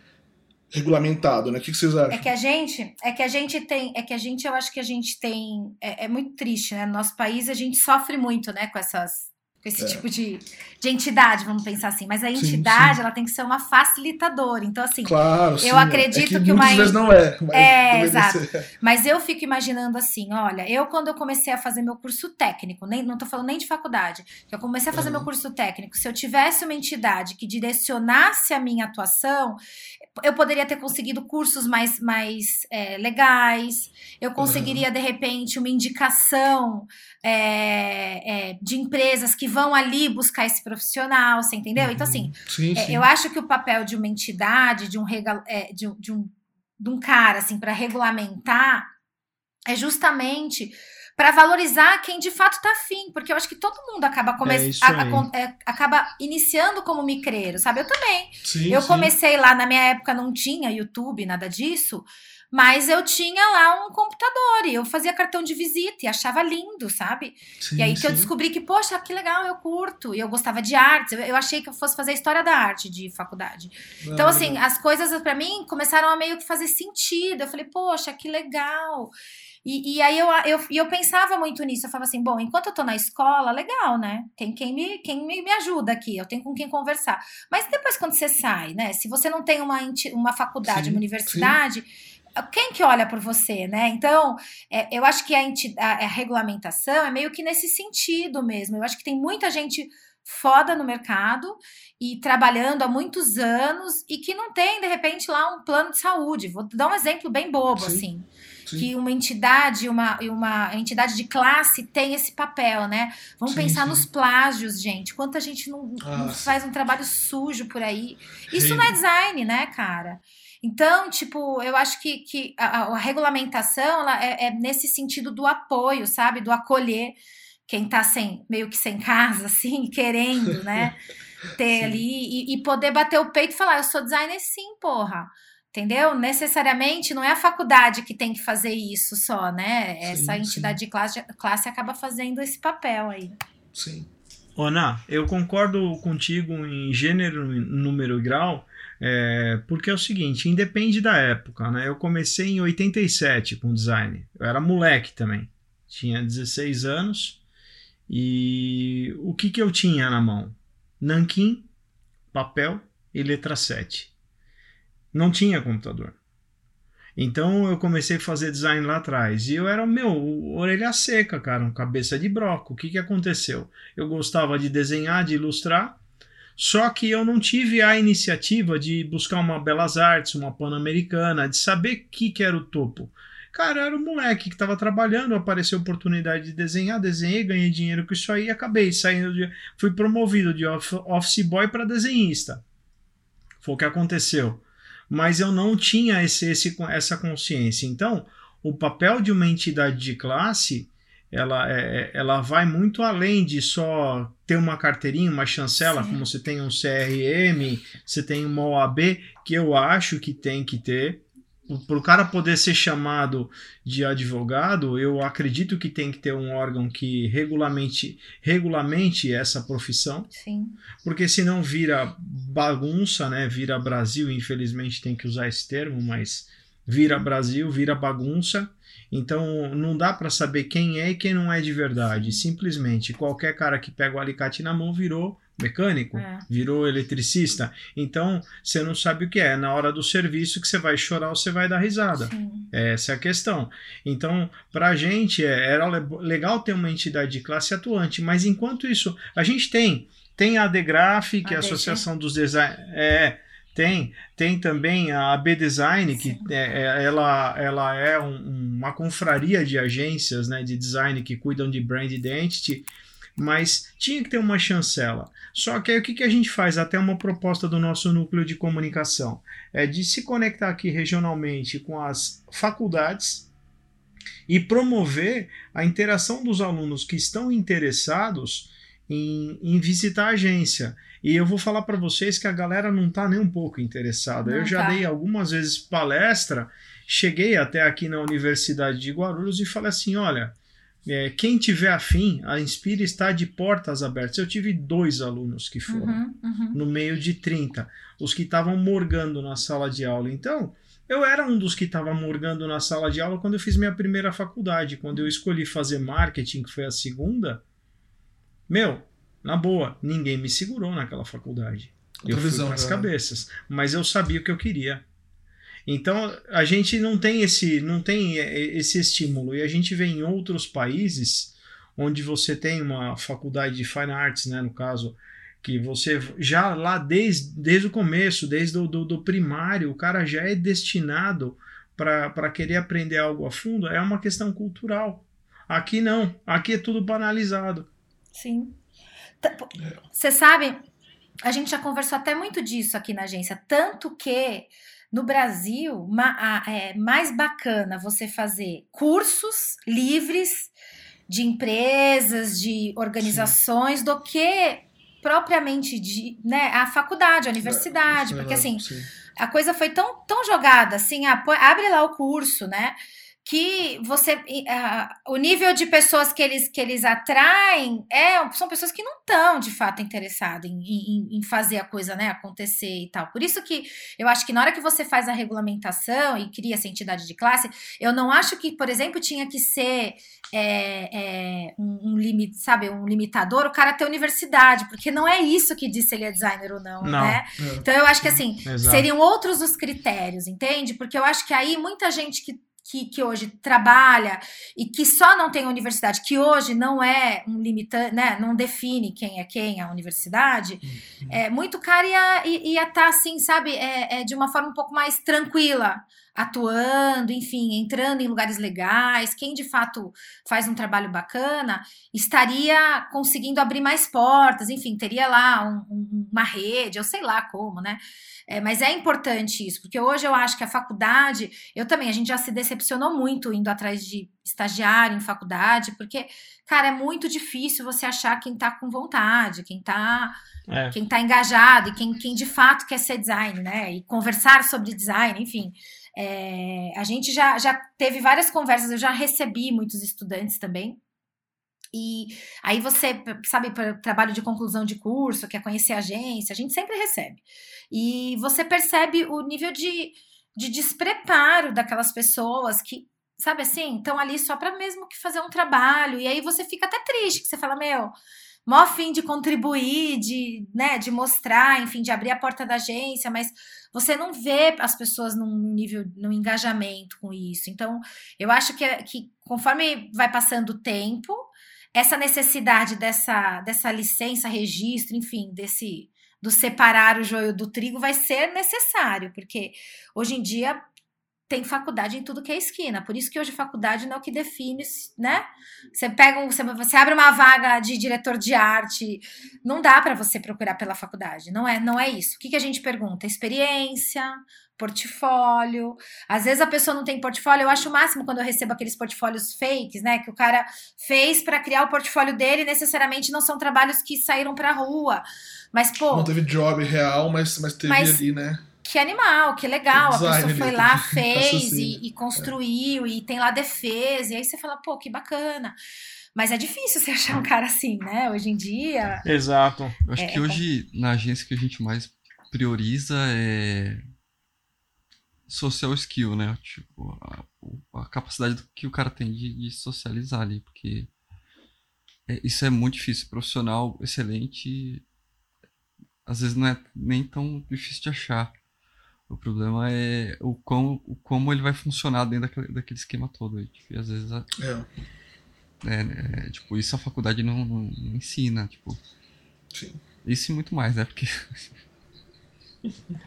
regulamentado, né? O que, vocês acham? É que a gente, é que a gente tem, é que a gente, eu acho que a gente tem, é, é muito triste, né? No nosso país a gente sofre muito, né? Com essas com esse é. tipo de, de entidade, vamos pensar assim. Mas a entidade, sim, sim. ela tem que ser uma facilitadora. Então, assim, claro, eu sim, acredito é que, que uma. Muitas não é. é, exato. Mas eu fico imaginando assim: olha, eu quando eu comecei a fazer meu curso técnico, nem, não tô falando nem de faculdade, eu comecei a fazer uhum. meu curso técnico, se eu tivesse uma entidade que direcionasse a minha atuação, eu poderia ter conseguido cursos mais, mais é, legais, eu conseguiria, uhum. de repente, uma indicação é, é, de empresas que vão ali buscar esse profissional, você entendeu? Uhum. Então, assim, uhum. sim, é, sim. eu acho que o papel de uma entidade, de um, é, de, de um, de um cara, assim, para regulamentar é justamente para valorizar quem de fato tá afim, porque eu acho que todo mundo acaba come é é, acaba iniciando como micreiro, sabe? Eu também. Sim, eu sim. comecei lá na minha época não tinha YouTube, nada disso. Mas eu tinha lá um computador e eu fazia cartão de visita e achava lindo, sabe? Sim, e aí que eu descobri que, poxa, que legal, eu curto. E eu gostava de artes. Eu, eu achei que eu fosse fazer história da arte de faculdade. Ah, então, assim, as coisas para mim começaram a meio que fazer sentido. Eu falei, poxa, que legal. E, e aí eu, eu, eu pensava muito nisso. Eu falava assim, bom, enquanto eu tô na escola, legal, né? Tem quem me, quem me, me ajuda aqui, eu tenho com quem conversar. Mas depois, quando você sai, né? Se você não tem uma, uma faculdade, sim, uma universidade. Sim quem que olha por você, né? Então, é, eu acho que a, a, a, regulamentação é meio que nesse sentido mesmo. Eu acho que tem muita gente foda no mercado e trabalhando há muitos anos e que não tem, de repente, lá um plano de saúde. Vou dar um exemplo bem bobo, Sim. assim. Sim. Que uma entidade, uma, uma entidade de classe tem esse papel, né? Vamos sim, pensar sim. nos plágios, gente. Quanta gente não, não, faz um trabalho sujo por aí. Isso não é design, né, cara? Então, tipo, eu acho que, que a, a regulamentação ela é, é, nesse sentido do apoio, sabe? Do acolher quem tá sem, meio que sem casa, assim, querendo, né? Ter ali e, e, poder bater o peito e falar, eu sou designer sim, porra. Entendeu? Necessariamente não é a faculdade que tem que fazer isso só, né? Essa sim, entidade de classe, classe acaba fazendo esse papel aí. Sim. Ana, eu concordo contigo em gênero, número e grau, é, porque é o seguinte, independe da época, né? Eu comecei em 87 com design. Eu era moleque também. Tinha 16 anos. E o que, que eu tinha na mão? Nanquim, papel e letra 7. Não tinha computador. Então eu comecei a fazer design lá atrás. E eu era, meu, orelha seca, cara, um cabeça de broco. O que, que aconteceu? Eu gostava de desenhar, de ilustrar, só que eu não tive a iniciativa de buscar uma Belas Artes, uma Pan-Americana, de saber o que, que era o topo. Cara, era um moleque que estava trabalhando, apareceu a oportunidade de desenhar, desenhei, ganhei dinheiro com isso aí e acabei saindo de. Fui promovido de office boy para desenhista. Foi o que aconteceu. Mas eu não tinha esse, esse, essa consciência. Então, o papel de uma entidade de classe ela, é, é, ela vai muito além de só ter uma carteirinha, uma chancela, Sim. como você tem um CRM, você tem uma OAB, que eu acho que tem que ter. Para o cara poder ser chamado de advogado, eu acredito que tem que ter um órgão que regulamente, regulamente essa profissão. Sim. Porque senão vira bagunça, né? Vira Brasil, infelizmente tem que usar esse termo, mas vira Brasil, vira bagunça então não dá para saber quem é e quem não é de verdade. Simplesmente qualquer cara que pega o alicate na mão virou mecânico, é. virou eletricista. Então você não sabe o que é. Na hora do serviço que você vai chorar ou você vai dar risada. Sim. Essa é a questão. Então, para a gente é, era legal ter uma entidade de classe atuante, mas enquanto isso, a gente tem. Tem a DEGRAF, que é a Associação dos Designers. É, tem, tem também a AB Design, que é, é, ela, ela é um, uma confraria de agências né, de design que cuidam de brand identity, mas tinha que ter uma chancela. Só que aí o que, que a gente faz? Até uma proposta do nosso núcleo de comunicação é de se conectar aqui regionalmente com as faculdades e promover a interação dos alunos que estão interessados em, em visitar a agência. E eu vou falar para vocês que a galera não está nem um pouco interessada. Não eu já tá. dei algumas vezes palestra, cheguei até aqui na Universidade de Guarulhos e falei assim: olha, é, quem tiver afim, a Inspire está de portas abertas. Eu tive dois alunos que foram, uhum, uhum. no meio de 30, os que estavam morgando na sala de aula. Então, eu era um dos que estava morgando na sala de aula quando eu fiz minha primeira faculdade. Quando eu escolhi fazer marketing, que foi a segunda, meu, na boa, ninguém me segurou naquela faculdade. Eu fui as cabeças, mas eu sabia o que eu queria. Então a gente não tem esse não tem esse estímulo e a gente vê em outros países onde você tem uma faculdade de fine arts, né, no caso, que você já lá desde, desde o começo, desde o do, do primário, o cara já é destinado para querer aprender algo a fundo, é uma questão cultural. Aqui não, aqui é tudo banalizado. Sim. Você sabe, a gente já conversou até muito disso aqui na agência, tanto que no Brasil é mais bacana você fazer cursos livres de empresas, de organizações, Sim. do que propriamente de, né, a faculdade, a universidade, é, porque assim, sim. a coisa foi tão, tão jogada, assim, ah, abre lá o curso, né, que você uh, o nível de pessoas que eles que eles atraem é são pessoas que não estão de fato interessadas em, em, em, fazer a coisa né acontecer e tal por isso que eu acho que na hora que você faz a regulamentação e cria essa entidade de classe eu não acho que por exemplo tinha que ser é, é, um, um limite sabe um limitador o cara ter universidade porque não é isso que diz se ele é designer ou não, não né é. então eu acho que assim Exato. seriam outros os critérios entende porque eu acho que aí muita gente que que, que hoje trabalha e que só não tem universidade, que hoje não é um limitante, né, não define quem é quem a universidade, uhum. é muito cara ia estar tá, assim, sabe, é, é, de uma forma um pouco mais tranquila, atuando, enfim, entrando em lugares legais, quem de fato faz um trabalho bacana, estaria conseguindo abrir mais portas, enfim, teria lá um, um, uma rede, eu sei lá como, né? É, mas é importante isso, porque hoje eu acho que a faculdade, eu também, a gente já se decepcionou muito indo atrás de estagiário em faculdade, porque, cara, é muito difícil você achar quem tá com vontade, quem tá, é. quem tá engajado e quem, quem de fato quer ser design, né? E conversar sobre design, enfim. É, a gente já, já teve várias conversas, eu já recebi muitos estudantes também e aí você, sabe, trabalho de conclusão de curso, quer conhecer a agência, a gente sempre recebe. E você percebe o nível de, de despreparo daquelas pessoas que, sabe assim, estão ali só para mesmo que fazer um trabalho. E aí você fica até triste, que você fala, meu, mó fim de contribuir, de, né, de mostrar, enfim, de abrir a porta da agência, mas você não vê as pessoas num nível, num engajamento com isso. Então, eu acho que, que conforme vai passando o tempo, essa necessidade dessa, dessa licença, registro, enfim, desse do separar o joio do trigo vai ser necessário, porque hoje em dia tem faculdade em tudo que é esquina. Por isso que hoje faculdade não é o que define, né? Você pega um, você, você abre uma vaga de diretor de arte, não dá para você procurar pela faculdade. Não é, não é isso. O que, que a gente pergunta? Experiência, portfólio. Às vezes a pessoa não tem portfólio. Eu acho o máximo quando eu recebo aqueles portfólios fakes, né? Que o cara fez para criar o portfólio dele, necessariamente não são trabalhos que saíram pra rua. Mas, pô. Não teve job real, mas, mas teve mas, ali, né? Que animal, que legal. A pessoa foi lá, fez e, e, construiu, é. e tem lá defesa. E aí você fala, pô, que bacana. Mas é difícil você achar um cara assim, né? Hoje em dia. Exato. Eu acho é, que hoje, na agência que a gente mais prioriza é social skill, né? Tipo, a, a capacidade que o cara tem de, de socializar ali, porque é, isso é muito difícil. Profissional excelente, às vezes não é nem tão difícil de achar. O problema é o como, o como ele vai funcionar dentro daquele, daquele esquema todo. Aí. Tipo, às vezes. A, é. É, é, tipo, isso a faculdade não, não, não ensina. Tipo, Sim. Isso e muito mais, né? Porque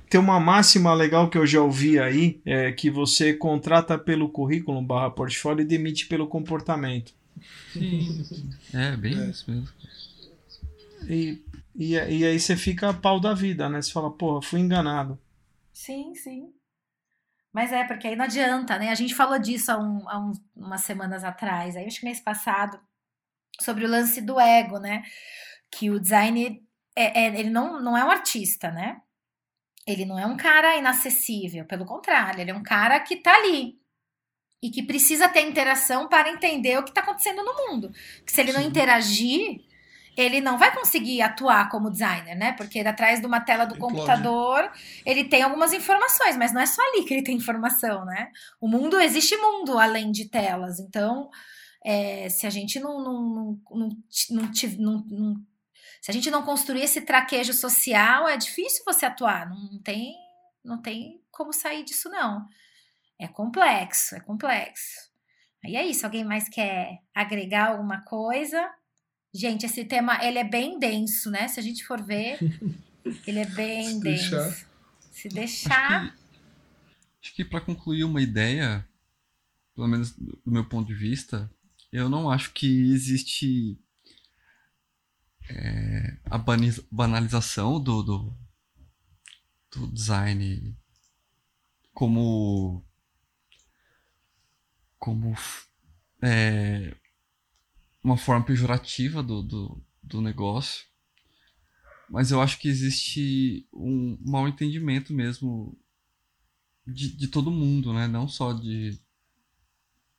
Tem uma máxima legal que eu já ouvi aí, é que você contrata pelo currículo barra portfólio e demite pelo comportamento. Sim. É, bem é. isso mesmo. E, e, e aí você fica a pau da vida, né? Você fala, porra, fui enganado. Sim, sim. Mas é, porque aí não adianta, né? A gente falou disso há, um, há um, umas semanas atrás, aí acho que mês passado, sobre o lance do ego, né? Que o design, é, é, ele não, não é um artista, né? Ele não é um cara inacessível, pelo contrário, ele é um cara que tá ali e que precisa ter interação para entender o que está acontecendo no mundo. Que se ele Sim. não interagir, ele não vai conseguir atuar como designer, né? Porque atrás de uma tela do computador, ele tem algumas informações, mas não é só ali que ele tem informação, né? O mundo, existe mundo além de telas. Então, é, se a gente não, não, não, não, não, não, não se a gente não construir esse traquejo social, é difícil você atuar. Não tem, não tem como sair disso, não. É complexo, é complexo. Aí é isso. Alguém mais quer agregar alguma coisa? Gente, esse tema ele é bem denso, né? Se a gente for ver, ele é bem Se denso. Deixar. Se deixar. Acho que, que para concluir uma ideia, pelo menos do meu ponto de vista, eu não acho que existe é, a banalização do, do, do, design como como é, uma forma pejorativa do, do, do negócio. Mas eu acho que existe um mal entendimento mesmo de, de todo mundo, né? Não só de,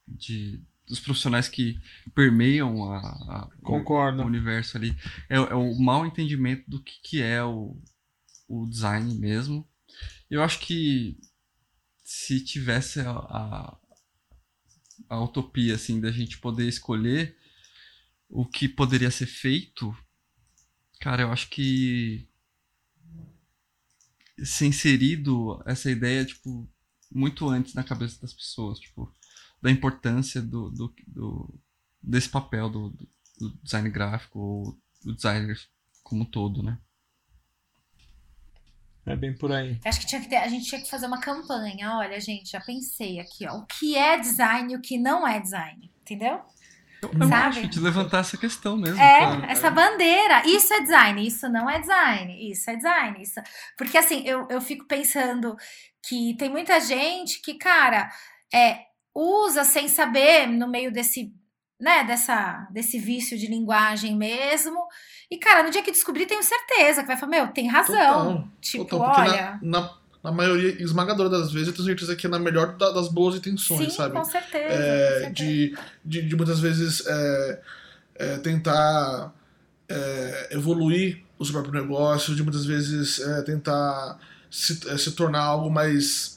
de dos profissionais que permeiam a, a Concordo. O, universo ali. É, é, o mal entendimento do que, que é o, o design mesmo. Eu acho que se tivesse a, a, a utopia assim da gente poder escolher o que poderia ser feito, cara, eu acho que ser inserido essa ideia, tipo, muito antes na cabeça das pessoas, tipo, da importância do, do, do desse papel do, do, design gráfico ou do designer como um todo, né? É bem por aí. Acho que, tinha que ter, a gente tinha que fazer uma campanha. Olha, gente, já pensei aqui, ó. O que é design e o que não é design. Entendeu? Eu Sabe? acho de levantar essa questão mesmo. É, claro. essa bandeira. Isso é design, isso não é design, isso é design. Isso... Porque assim, eu, eu fico pensando que tem muita gente que, cara, é, usa sem saber no meio desse, né, dessa, desse vício de linguagem mesmo. E, cara, no dia que descobrir, tenho certeza que vai falar, meu, tem razão. Total, tipo, total, olha. Na, na, na, maioria esmagadora das vezes, eu tenho certeza que é na melhor da, das boas intenções, Sim, sabe? Com certeza, é, com certeza. De, de, de, muitas vezes é, é, tentar é, evoluir o seu próprio negócio, de muitas vezes é, tentar se, é, se tornar algo mais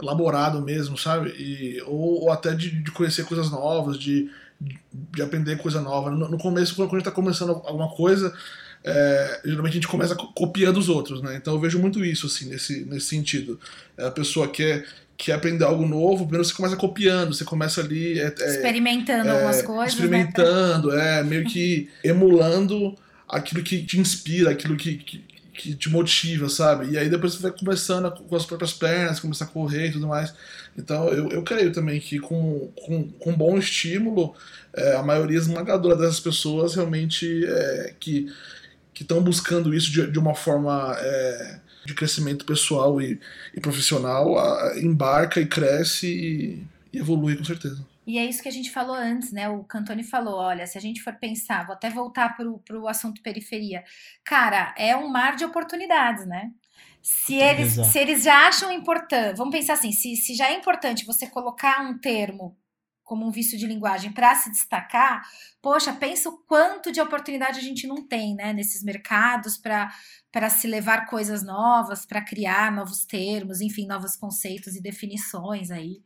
elaborado mesmo, sabe? E, ou, ou até de, de conhecer coisas novas, de de aprender coisa nova. No, no começo, quando a gente está começando alguma coisa, é, geralmente a gente começa copiando os outros, né? Então eu vejo muito isso, assim, nesse, nesse sentido. É, a pessoa quer, quer aprender algo novo, primeiro você começa copiando, você começa ali... É, é experimentando é, algumas coisas, né? Experimentando, né? é, meio que emulando aquilo que te inspira, aquilo que, que, que te motiva, sabe? E aí depois você vai começando com as próprias pernas, começar a correr e tudo mais. Então eu, eu creio também que com, com, com bom estímulo, é, a maioria esmagadora dessas pessoas realmente é, que estão buscando isso de, de uma forma é, de crescimento pessoal e, e profissional, a, embarca e cresce e, e evolui com certeza. E é isso que a gente falou antes, né? O Cantoni falou: olha, se a gente for pensar, vou até voltar para o assunto periferia. Cara, é um mar de oportunidades, né? Se eles, se eles já acham importante, vamos pensar assim: se, se já é importante você colocar um termo como um vício de linguagem para se destacar, poxa, pensa o quanto de oportunidade a gente não tem, né, nesses mercados para se levar coisas novas, para criar novos termos, enfim, novos conceitos e definições aí.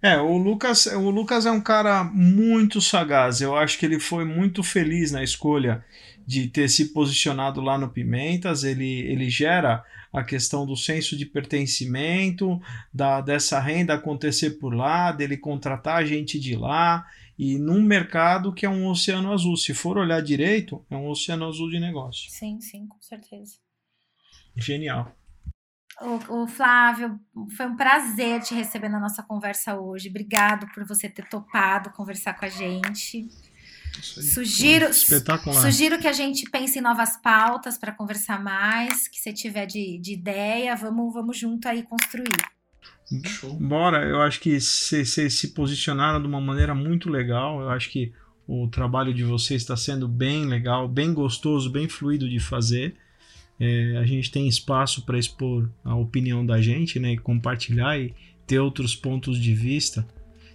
É, o Lucas, o Lucas é um cara muito sagaz. Eu acho que ele foi muito feliz na escolha de ter se posicionado lá no Pimentas. Ele, ele gera a questão do senso de pertencimento, da dessa renda acontecer por lá, dele contratar gente de lá e num mercado que é um oceano azul. Se for olhar direito, é um oceano azul de negócio. Sim, sim, com certeza. Genial. O, o, Flávio, foi um prazer te receber na nossa conversa hoje. Obrigado por você ter topado conversar com a gente. Sugiro, sugiro que a gente pense em novas pautas para conversar mais. Que você tiver de, de ideia, vamos, vamos junto aí construir. Show. Bora, eu acho que vocês se posicionaram de uma maneira muito legal. Eu acho que o trabalho de vocês está sendo bem legal, bem gostoso, bem fluido de fazer. É, a gente tem espaço para expor a opinião da gente, né, e compartilhar e ter outros pontos de vista.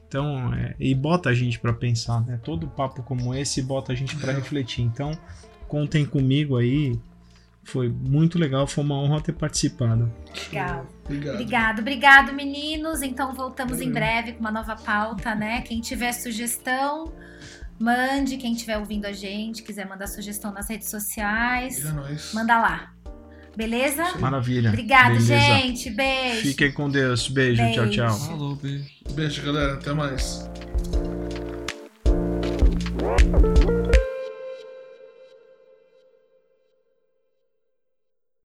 Então, é, e bota a gente para pensar, né? Todo papo como esse bota a gente para refletir. Então, contem comigo aí. Foi muito legal, foi uma honra ter participado. Legal. Obrigado. Obrigado, obrigado, meninos. Então voltamos Valeu. em breve com uma nova pauta, né? Quem tiver sugestão, mande. Quem estiver ouvindo a gente, quiser mandar sugestão nas redes sociais, é manda lá. Beleza? Maravilha. Obrigada, Beleza. gente. Beijo. Fiquem com Deus. Beijo. beijo. Tchau, tchau. Falou, beijo. Beijo, galera. Até mais.